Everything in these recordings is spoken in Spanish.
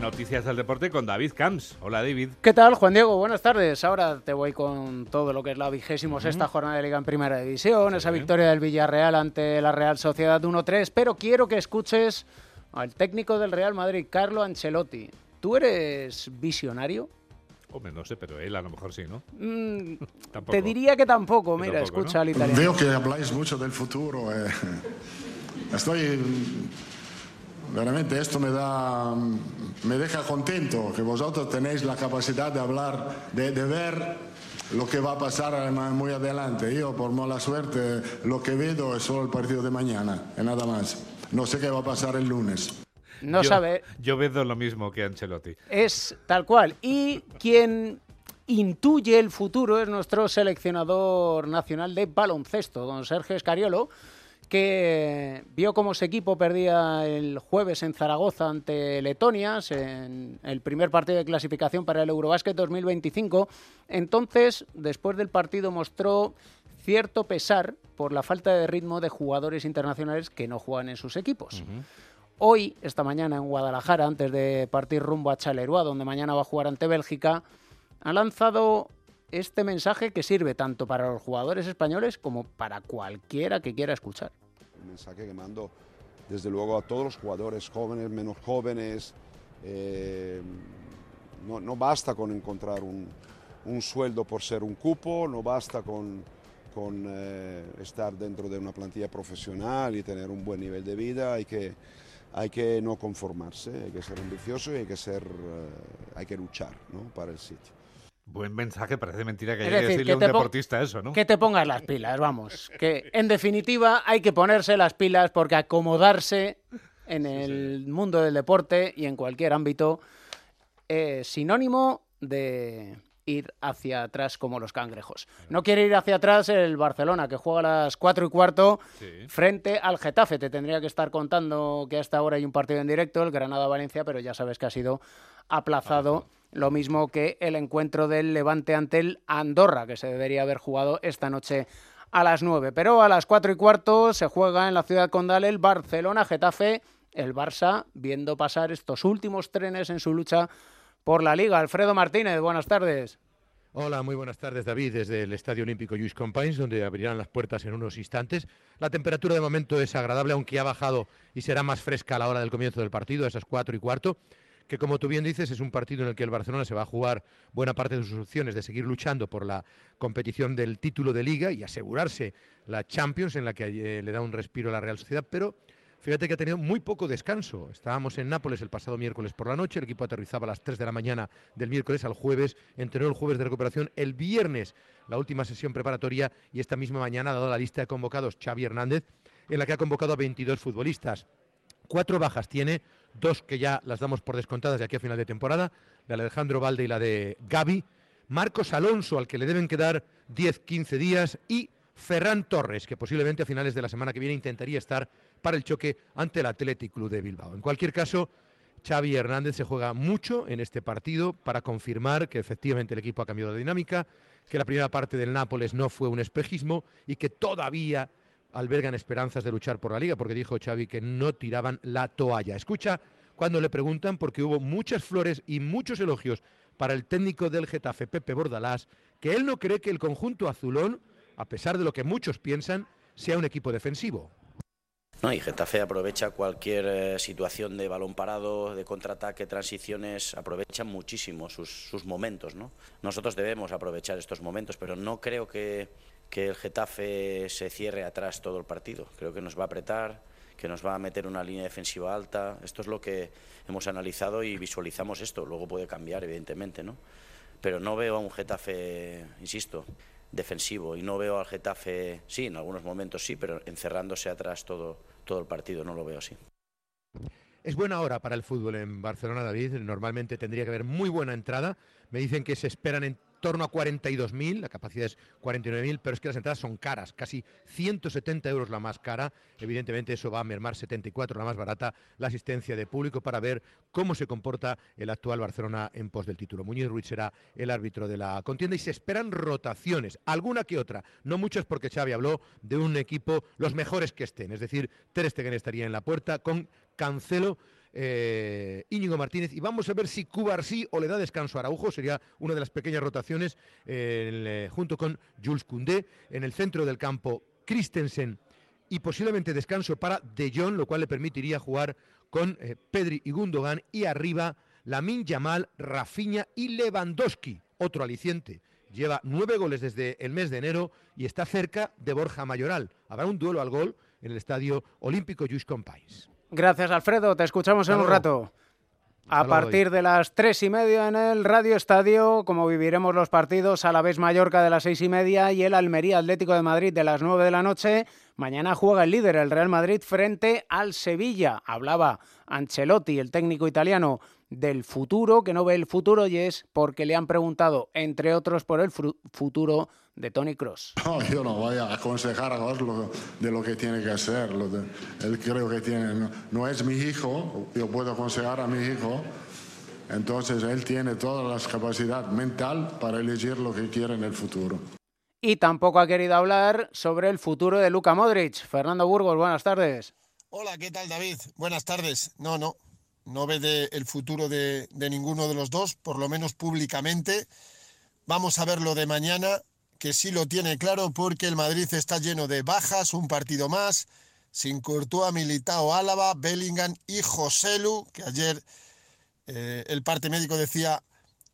Noticias del deporte con David Camps. Hola David. ¿Qué tal, Juan Diego? Buenas tardes. Ahora te voy con todo lo que es la vigésimo sexta jornada de Liga en Primera División, esa victoria del Villarreal ante la Real Sociedad 1-3, pero quiero que escuches al técnico del Real Madrid, Carlo Ancelotti. ¿Tú eres visionario? Hombre, no sé, pero él a lo mejor sí, ¿no? Mm, te diría que tampoco. Mira, escucha al italiano. Veo que habláis mucho del futuro. Eh. Estoy Realmente esto me da, me deja contento que vosotros tenéis la capacidad de hablar, de, ver lo que va a pasar muy adelante. Yo, por mala suerte, lo que veo es solo el partido de mañana, y nada más. No sé qué va a pasar el lunes. No sabe. Yo veo lo mismo que Ancelotti. Es tal cual. Y quien intuye el futuro es nuestro seleccionador nacional de baloncesto, don Sergio Escariolo que vio cómo su equipo perdía el jueves en Zaragoza ante Letonia, en el primer partido de clasificación para el Eurobásquet 2025. Entonces, después del partido mostró cierto pesar por la falta de ritmo de jugadores internacionales que no juegan en sus equipos. Hoy, esta mañana en Guadalajara, antes de partir rumbo a Chaleroa, donde mañana va a jugar ante Bélgica, ha lanzado este mensaje que sirve tanto para los jugadores españoles como para cualquiera que quiera escuchar. El mensaje que mando desde luego a todos los jugadores jóvenes, menos jóvenes. Eh, no, basta con encontrar un, sueldo por ser un cupo, no basta con, con eh, estar dentro de una plantilla profesional y tener un buen nivel de vida, hay que, hay que no conformarse, hay que ser ambicioso y hay que, ser, eh, hay que luchar ¿no? para el sitio. Buen mensaje, parece mentira que haya que decirle a un deportista eso, ¿no? Que te pongas las pilas, vamos. Que en definitiva hay que ponerse las pilas porque acomodarse en el mundo del deporte y en cualquier ámbito es sinónimo de ir hacia atrás como los cangrejos. No quiere ir hacia atrás el Barcelona, que juega a las 4 y cuarto frente al Getafe. Te tendría que estar contando que hasta ahora hay un partido en directo, el Granada-Valencia, pero ya sabes que ha sido aplazado lo mismo que el encuentro del Levante ante el Andorra, que se debería haber jugado esta noche a las 9. Pero a las 4 y cuarto se juega en la ciudad condal el Barcelona-Getafe, el Barça viendo pasar estos últimos trenes en su lucha por la Liga. Alfredo Martínez, buenas tardes. Hola, muy buenas tardes David, desde el Estadio Olímpico Lluís Companys, donde abrirán las puertas en unos instantes. La temperatura de momento es agradable, aunque ha bajado y será más fresca a la hora del comienzo del partido, a esas 4 y cuarto que como tú bien dices es un partido en el que el Barcelona se va a jugar buena parte de sus opciones de seguir luchando por la competición del título de liga y asegurarse la Champions en la que eh, le da un respiro a la Real Sociedad, pero Fíjate que ha tenido muy poco descanso. Estábamos en Nápoles el pasado miércoles por la noche, el equipo aterrizaba a las 3 de la mañana del miércoles al jueves, entrenó el jueves de recuperación, el viernes la última sesión preparatoria y esta misma mañana ha dado la lista de convocados Xavi Hernández, en la que ha convocado a 22 futbolistas. Cuatro bajas tiene, dos que ya las damos por descontadas de aquí a final de temporada, la de Alejandro Valde y la de Gaby, Marcos Alonso, al que le deben quedar 10-15 días, y Ferran Torres, que posiblemente a finales de la semana que viene intentaría estar para el choque ante el Athletic Club de Bilbao. En cualquier caso, Xavi Hernández se juega mucho en este partido para confirmar que efectivamente el equipo ha cambiado de dinámica, que la primera parte del Nápoles no fue un espejismo y que todavía albergan esperanzas de luchar por la liga, porque dijo Xavi que no tiraban la toalla. Escucha cuando le preguntan, porque hubo muchas flores y muchos elogios para el técnico del Getafe, Pepe Bordalás, que él no cree que el conjunto azulón, a pesar de lo que muchos piensan, sea un equipo defensivo. No, y Getafe aprovecha cualquier eh, situación de balón parado, de contraataque, transiciones, aprovecha muchísimo sus, sus momentos. ¿no? Nosotros debemos aprovechar estos momentos, pero no creo que, que el Getafe se cierre atrás todo el partido. Creo que nos va a apretar, que nos va a meter una línea defensiva alta. Esto es lo que hemos analizado y visualizamos esto. Luego puede cambiar, evidentemente, ¿no? Pero no veo a un Getafe, insisto, defensivo y no veo al Getafe, sí, en algunos momentos sí, pero encerrándose atrás todo, todo el partido, no lo veo así. Es buena hora para el fútbol en Barcelona, David. Normalmente tendría que haber muy buena entrada. Me dicen que se esperan en torno a 42.000, la capacidad es 49.000, pero es que las entradas son caras, casi 170 euros la más cara. Evidentemente eso va a mermar 74 la más barata, la asistencia de público para ver cómo se comporta el actual Barcelona en pos del título. Muñiz Ruiz será el árbitro de la contienda y se esperan rotaciones, alguna que otra, no muchas porque Xavi habló de un equipo los mejores que estén, es decir, Ter Stegen estaría en la puerta con Cancelo eh, Íñigo Martínez y vamos a ver si Cubarsí o le da descanso a Araujo, sería una de las pequeñas rotaciones eh, junto con Jules Koundé. En el centro del campo, Christensen y posiblemente descanso para De Jong, lo cual le permitiría jugar con eh, Pedri y Gundogan y arriba Lamin Yamal, Rafinha y Lewandowski, otro aliciente. Lleva nueve goles desde el mes de enero y está cerca de Borja Mayoral. Habrá un duelo al gol en el Estadio Olímpico Lluís Companys. Gracias, Alfredo. Te escuchamos en un rato. A partir de las tres y media en el Radio Estadio, como viviremos los partidos, a la vez Mallorca de las seis y media y el Almería Atlético de Madrid de las nueve de la noche. Mañana juega el líder, el Real Madrid, frente al Sevilla. Hablaba Ancelotti, el técnico italiano, del futuro, que no ve el futuro y es porque le han preguntado, entre otros, por el futuro de Tony Cross. No, yo no voy a aconsejar a Oslo de lo que tiene que hacer. él creo que tiene, no, es mi hijo, yo puedo aconsejar a mi hijo. Entonces él tiene toda la capacidad mental para elegir lo que quiere en el futuro. Y tampoco ha querido hablar sobre el futuro de Luka Modric. Fernando Burgos, buenas tardes. Hola, ¿qué tal David? Buenas tardes. No, no, no ve el futuro de, de ninguno de los dos, por lo menos públicamente. Vamos a ver lo de mañana que sí lo tiene claro porque el Madrid está lleno de bajas, un partido más, sin Courtois, Militao, Álava, Bellingham y Joselu, que ayer eh, el parte médico decía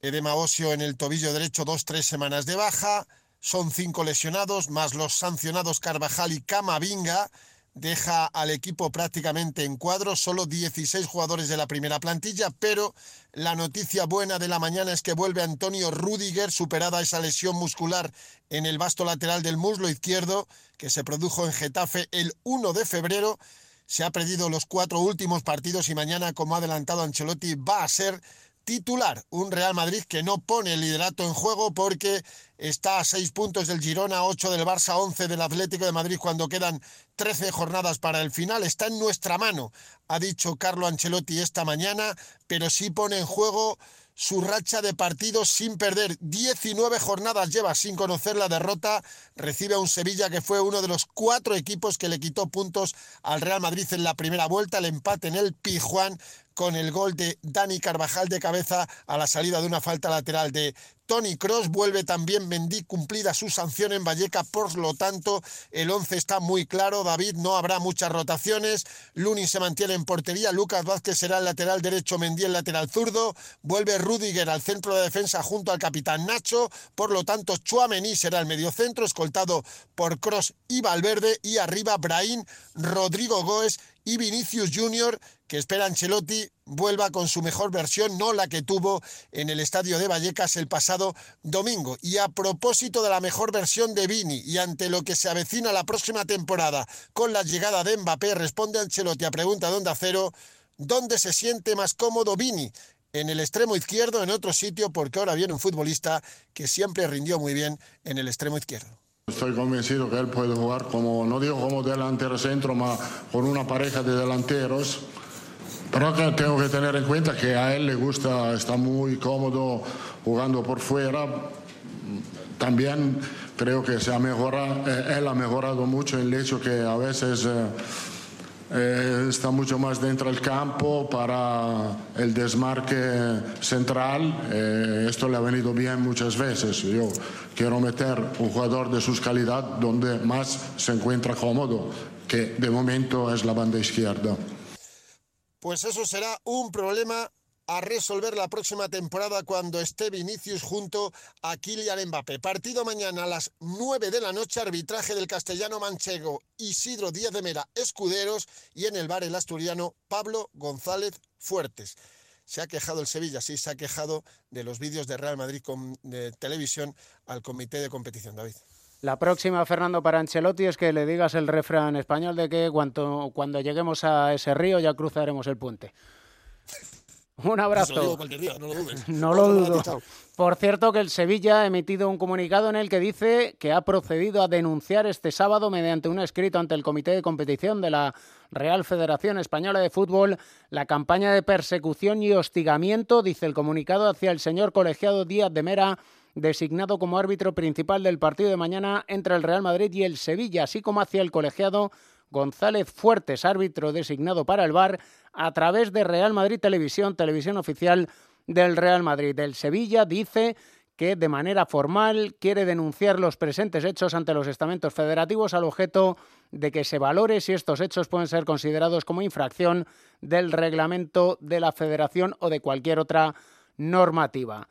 edema óseo en el tobillo derecho, dos, tres semanas de baja, son cinco lesionados, más los sancionados Carvajal y Camavinga, deja al equipo prácticamente en cuadro, solo 16 jugadores de la primera plantilla, pero la noticia buena de la mañana es que vuelve Antonio Rudiger, superada esa lesión muscular en el vasto lateral del muslo izquierdo, que se produjo en Getafe el 1 de febrero. Se ha perdido los cuatro últimos partidos y mañana, como ha adelantado Ancelotti, va a ser titular. Un Real Madrid que no pone el liderato en juego porque está a seis puntos del Girona, ocho del Barça, once del Atlético de Madrid cuando quedan trece jornadas para el final. Está en nuestra mano, ha dicho Carlo Ancelotti esta mañana, pero sí pone en juego su racha de partidos sin perder. 19 jornadas lleva sin conocer la derrota. Recibe a un Sevilla que fue uno de los cuatro equipos que le quitó puntos al Real Madrid en la primera vuelta. El empate en el Pijuán con el gol de Dani Carvajal de cabeza a la salida de una falta lateral de Tony Cross. Vuelve también Mendy cumplida su sanción en Valleca, por lo tanto el 11 está muy claro. David, no habrá muchas rotaciones. Luni se mantiene en portería. Lucas Vázquez será el lateral derecho, Mendy el lateral zurdo. Vuelve Rudiger al centro de defensa junto al capitán Nacho. Por lo tanto, Chuamení será el mediocentro, escoltado por Cross y Valverde. Y arriba Brahim, Rodrigo Goes y Vinicius Junior, que espera Ancelotti vuelva con su mejor versión, no la que tuvo en el estadio de Vallecas el pasado domingo. Y a propósito de la mejor versión de Vini y ante lo que se avecina la próxima temporada con la llegada de Mbappé, responde Ancelotti a pregunta de Onda ¿dónde se siente más cómodo Vini? en el extremo izquierdo, en otro sitio, porque ahora viene un futbolista que siempre rindió muy bien en el extremo izquierdo. Estoy convencido que él puede jugar como, no digo como delantero centro, mas con una pareja de delanteros. Pero tengo que tener en cuenta que a él le gusta, está muy cómodo jugando por fuera. También creo que se ha mejorado, eh, él ha mejorado mucho el hecho que a veces eh, eh, está mucho más dentro del campo para el desmarque central. Eh, esto le ha venido bien muchas veces. Yo quiero meter un jugador de sus calidad donde más se encuentra cómodo, que de momento es la banda izquierda. Pues eso será un problema a resolver la próxima temporada cuando esté Vinicius junto a Kylian Mbappé. Partido mañana a las 9 de la noche, arbitraje del castellano manchego Isidro Díaz de Mera Escuderos y en el bar el asturiano Pablo González Fuertes. Se ha quejado el Sevilla, sí, se ha quejado de los vídeos de Real Madrid con, de televisión al comité de competición, David. La próxima, Fernando, para Ancelotti es que le digas el refrán español de que cuando, cuando lleguemos a ese río ya cruzaremos el puente. Un abrazo. no lo dudo. Por cierto, que el Sevilla ha emitido un comunicado en el que dice que ha procedido a denunciar este sábado mediante un escrito ante el Comité de Competición de la Real Federación Española de Fútbol la campaña de persecución y hostigamiento, dice el comunicado, hacia el señor colegiado Díaz de Mera, designado como árbitro principal del partido de mañana entre el Real Madrid y el Sevilla, así como hacia el colegiado González Fuertes, árbitro designado para el VAR, a través de Real Madrid Televisión, televisión oficial del Real Madrid. El Sevilla dice que de manera formal quiere denunciar los presentes hechos ante los estamentos federativos al objeto de que se valore si estos hechos pueden ser considerados como infracción del reglamento de la federación o de cualquier otra normativa.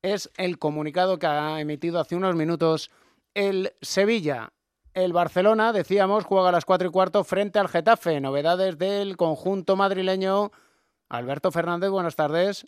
Es el comunicado que ha emitido hace unos minutos el Sevilla. El Barcelona, decíamos, juega a las cuatro y cuarto frente al Getafe. Novedades del conjunto madrileño. Alberto Fernández, buenas tardes.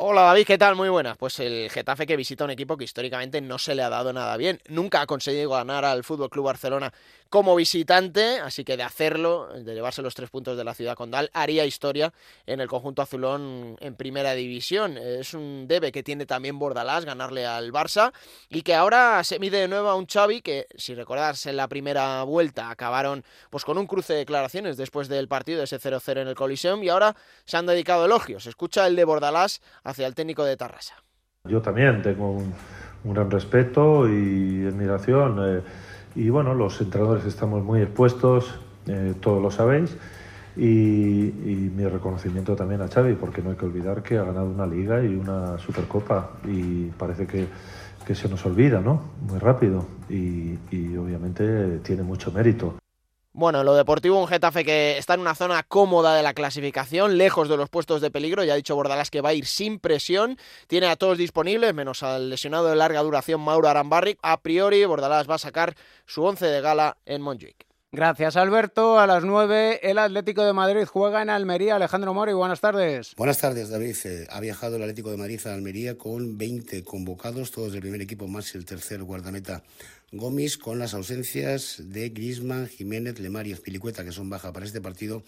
Hola David, ¿qué tal? Muy buenas. Pues el Getafe que visita un equipo que históricamente no se le ha dado nada bien. Nunca ha conseguido ganar al Fútbol Club Barcelona como visitante, así que de hacerlo, de llevarse los tres puntos de la ciudad condal, haría historia en el conjunto azulón en primera división. Es un debe que tiene también Bordalás ganarle al Barça y que ahora se mide de nuevo a un Xavi que, si recordás, en la primera vuelta acabaron pues con un cruce de declaraciones después del partido de ese 0-0 en el Coliseum y ahora se han dedicado elogios. Escucha el de Bordalás hacia el técnico de Tarrasa. Yo también tengo un, gran respeto y admiración. Eh, y bueno, los entrenadores estamos muy expuestos, eh, todos lo sabéis. Y, mi reconocimiento también a Xavi, porque no hay que olvidar que ha ganado una liga y una supercopa y parece que, que se nos olvida, ¿no? Muy rápido y, y obviamente tiene mucho mérito. Bueno, lo deportivo, un Getafe que está en una zona cómoda de la clasificación, lejos de los puestos de peligro. Ya ha dicho Bordalás que va a ir sin presión. Tiene a todos disponibles, menos al lesionado de larga duración Mauro Arambarri. A priori, Bordalás va a sacar su once de gala en Montjuic. Gracias, Alberto. A las 9, el Atlético de Madrid juega en Almería. Alejandro Mori, buenas tardes. Buenas tardes, David. Eh, ha viajado el Atlético de Madrid a Almería con 20 convocados, todos del primer equipo más el tercer guardameta Gómez con las ausencias de Grisman, Jiménez, Lemar y Espilicueta, que son baja para este partido,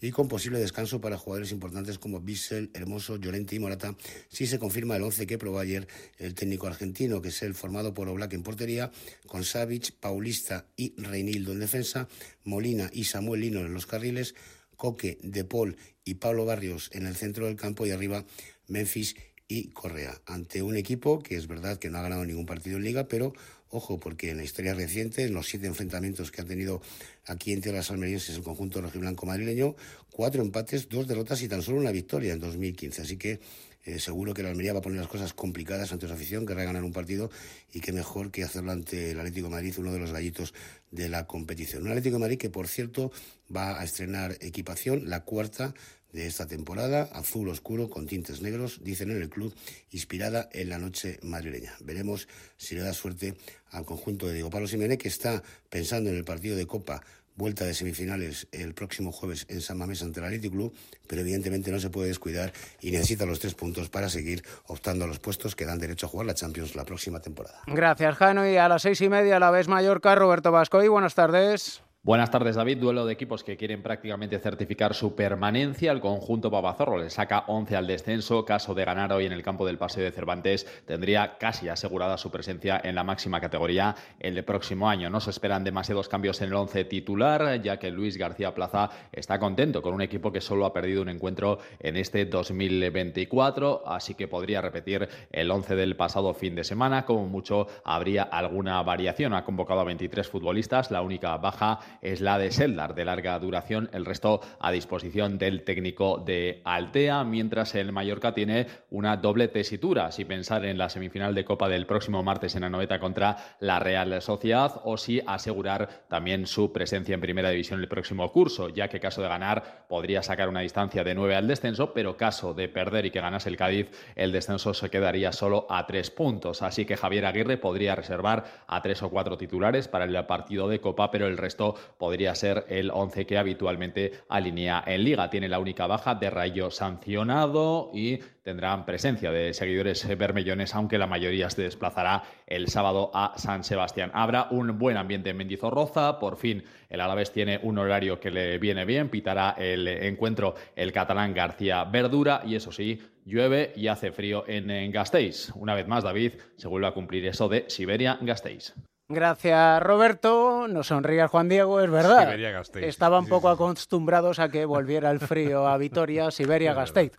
y con posible descanso para jugadores importantes como Bissell, Hermoso, Llorente y Morata, si se confirma el once que probó ayer el técnico argentino, que es el formado por Oblak en portería, con Savic, Paulista y Reinildo en defensa, Molina y Samuel Lino en los carriles, Coque, De Paul y Pablo Barrios en el centro del campo y arriba Memphis y Correa, ante un equipo que es verdad que no ha ganado ningún partido en liga, pero Ojo, porque en la historia reciente, en los siete enfrentamientos que ha tenido aquí en tierras almerienses el conjunto rojiblanco madrileño, cuatro empates, dos derrotas y tan solo una victoria en 2015. Así que eh, seguro que la Almería va a poner las cosas complicadas ante su afición, querrá ganar un partido y qué mejor que hacerlo ante el Atlético Madrid, uno de los gallitos de la competición. Un Atlético Madrid que, por cierto, va a estrenar equipación, la cuarta de esta temporada, azul oscuro con tintes negros, dicen en el club, inspirada en la noche madrileña. Veremos si le da suerte al conjunto de Diego Pablo Simeone, que está pensando en el partido de Copa vuelta de semifinales el próximo jueves en San Mamés ante el Athletic Club, pero evidentemente no se puede descuidar y necesita los tres puntos para seguir optando a los puestos que dan derecho a jugar la Champions la próxima temporada. Gracias, Jano. Y a las seis y media, a la vez Mallorca, Roberto Vasco. Y buenas tardes. Buenas tardes, David. Duelo de equipos que quieren prácticamente certificar su permanencia. El conjunto Babazorro le saca 11 al descenso. Caso de ganar hoy en el campo del Paseo de Cervantes, tendría casi asegurada su presencia en la máxima categoría el próximo año. No se esperan demasiados cambios en el 11 titular, ya que Luis García Plaza está contento con un equipo que solo ha perdido un encuentro en este 2024, así que podría repetir el 11 del pasado fin de semana. Como mucho, habría alguna variación. Ha convocado a 23 futbolistas, la única baja es la de Seldar, de larga duración, el resto a disposición del técnico de Altea, mientras el Mallorca tiene una doble tesitura, si pensar en la semifinal de Copa del próximo martes en Anoeta contra la Real Sociedad o si asegurar también su presencia en Primera División el próximo curso, ya que caso de ganar podría sacar una distancia de 9 al descenso, pero caso de perder y que ganase el Cádiz, el descenso se quedaría solo a 3 puntos. Así que Javier Aguirre podría reservar a tres o cuatro titulares para el partido de Copa, pero el resto podría ser el 11 que habitualmente alinea en liga. Tiene la única baja de Rayo sancionado y tendrán presencia de seguidores bermellones, aunque la mayoría se desplazará el sábado a San Sebastián. Habrá un buen ambiente en Mendizorroza, por fin el Alavés tiene un horario que le viene bien, pitará el encuentro el catalán García Verdura y eso sí, llueve y hace frío en, Gasteiz. Una vez más, David, se vuelve a cumplir eso de Siberia-Gasteiz. Gracias, Roberto. Nos sonríe Juan Diego, es verdad. Estaban poco acostumbrados a que volviera el frío a Vitoria, Siberia, Gasteiz.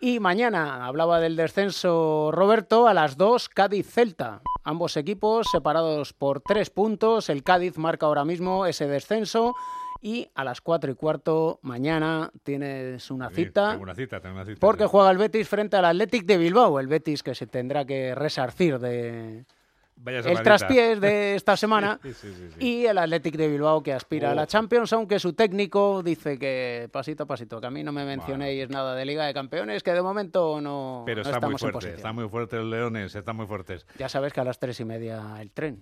Y mañana, hablaba del descenso Roberto, a las 2 Cádiz-Celta. Ambos equipos separados por tres puntos. El Cádiz marca ahora mismo ese descenso. Y a las 4 y cuarto mañana tienes una cita. una cita, una cita. Porque juega el Betis frente al Athletic de Bilbao. El Betis que se tendrá que resarcir de, el traspiés de esta semana y el Athletic de Bilbao que aspira a la. Champions, aunque su técnico dice que pasito a pasito, que a mí no me mencionéis nada de Liga de Campeones, que de momento no, Pero está muy fuerte, está muy fuerte los Leones, están muy fuertes. Ya sabes que a las tres y media el tren.